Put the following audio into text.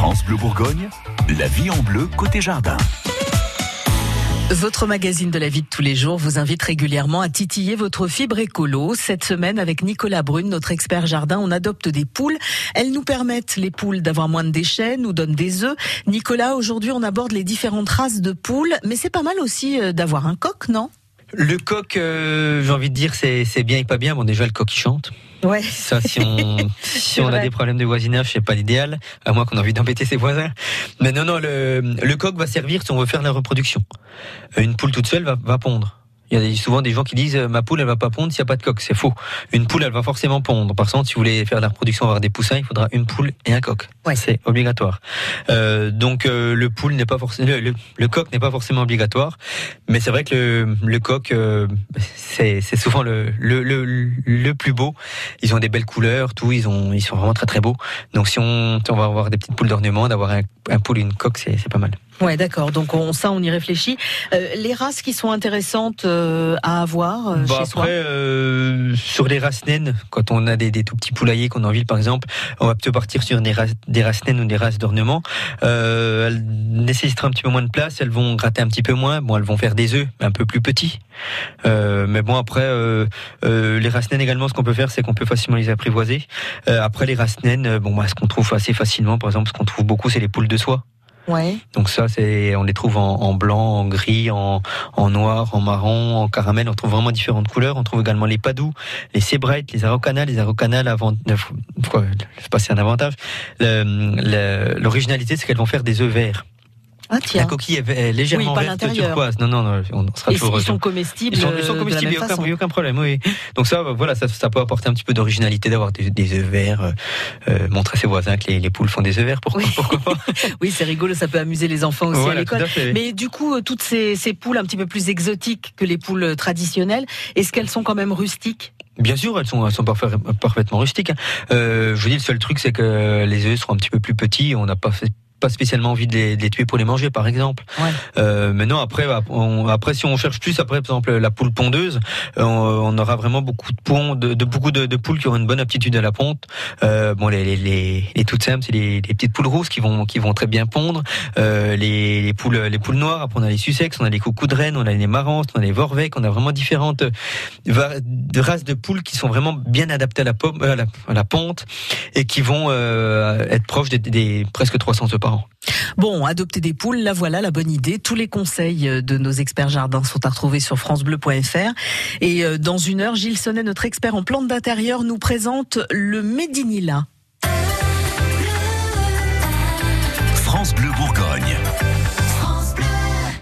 France Bleu Bourgogne, la vie en bleu côté jardin. Votre magazine de la vie de tous les jours vous invite régulièrement à titiller votre fibre écolo. Cette semaine, avec Nicolas Brune, notre expert jardin, on adopte des poules. Elles nous permettent, les poules, d'avoir moins de déchets, nous donnent des œufs. Nicolas, aujourd'hui, on aborde les différentes races de poules, mais c'est pas mal aussi euh, d'avoir un coq, non? Le coq, euh, j'ai envie de dire, c'est bien et pas bien. Bon, déjà, le coq, il chante. Ouais. Ça, si on, si on a des problèmes de voisinage, c'est pas l'idéal, à moins qu'on ait envie d'embêter ses voisins. Mais non, non, le, le coq va servir si on veut faire la reproduction. Une poule toute seule va, va pondre. Il y a souvent des gens qui disent ma poule elle va pas pondre s'il n'y a pas de coq. C'est faux. Une poule elle va forcément pondre. Par contre, si vous voulez faire de la reproduction, avoir des poussins, il faudra une poule et un coq. Ouais. C'est obligatoire. Euh, donc euh, le poule n'est pas forcément le, le coq n'est pas forcément obligatoire, mais c'est vrai que le, le coq euh, c'est souvent le, le le le plus beau. Ils ont des belles couleurs, tout. Ils ont ils sont vraiment très très beaux. Donc si on on va avoir des petites poules d'ornement, d'avoir un, un poule et une coque, c'est pas mal. Ouais, d'accord. Donc on, ça, on y réfléchit. Euh, les races qui sont intéressantes euh, à avoir euh, Bah chez soi. après, euh, sur les races naines, quand on a des, des tout petits poulaillers qu'on a en ville, par exemple, on va plutôt partir sur des races, des races naines ou des races d'ornement. Euh, elles nécessiteront un petit peu moins de place, elles vont gratter un petit peu moins. Bon, elles vont faire des œufs un peu plus petits. Euh, mais bon, après, les races naines également, ce qu'on peut faire, c'est qu'on peut facilement les apprivoiser. Euh, après, les races naines, bon, bah, ce qu'on trouve assez facilement, par exemple, ce qu'on trouve beaucoup, c'est les poules de soie. Donc ça, c'est, on les trouve en, blanc, en gris, en, noir, en marron, en caramel. On trouve vraiment différentes couleurs. On trouve également les padous, les sébrites, les araucanas. Les araucanas, l'avant, euh, quoi, c'est un avantage. L'originalité, c'est qu'elles vont faire des œufs verts. Ah La tiens. coquille est, est légèrement Oui, verte turquoise. Non, non, non, on sera Et toujours ils sont heureux. comestibles. Ils sont, ils sont euh, comestibles, il la n'y a aucun, problème, oui. Donc ça, voilà, ça, ça peut apporter un petit peu d'originalité d'avoir des, des œufs verts, euh, euh, montrer à ses voisins que les, les poules font des œufs verts, pourquoi, Oui. pourquoi pas Oui, c'est rigolo. Ça peut amuser les enfants aussi à Voilà, l'école. à. Mais du coup, euh, toutes ces, ces poules un petit peu plus exotiques que les poules euh, traditionnelles, est-ce qu'elles sont quand même rustiques? Bien sûr, elles sont, elles sont parfait- parfaitement rustiques. hein. Euh, je vous dis, le seul truc, c'est que les œufs seront un petit peu plus petits. On n'a pas fait- pas spécialement envie de les, de les tuer pour les manger, par exemple. Ouais. Euh, mais non, après, on- après, si on cherche plus, après, par exemple, la poule pondeuse, euh, on, on aura vraiment beaucoup de, pont, de, de beaucoup de, de poules qui auront une bonne aptitude à la ponte. Euh, bon, les, les, les, les toutes simples, c'est les, les petites poules rousses qui vont, qui vont très bien pondre. Euh, les, les poules, les poules noires. Après, on a les Sussex, on a les coucous de reine, on a les marances, on a les vorvecs, on a vraiment différentes de races de poules qui sont vraiment bien adaptées à la, pomme, euh, à la, à la ponte et qui vont euh, être proches des, des presque 300 œufs par Bon, adopter des poules, là voilà la bonne idée. Tous les conseils euh, de nos experts jardins sont à retrouver sur francebleu.fr. Et euh, dans une heure, Gilles Sonnet, notre expert en plantes d'intérieur, nous présente le Médinila. France Bleu Bourgogne.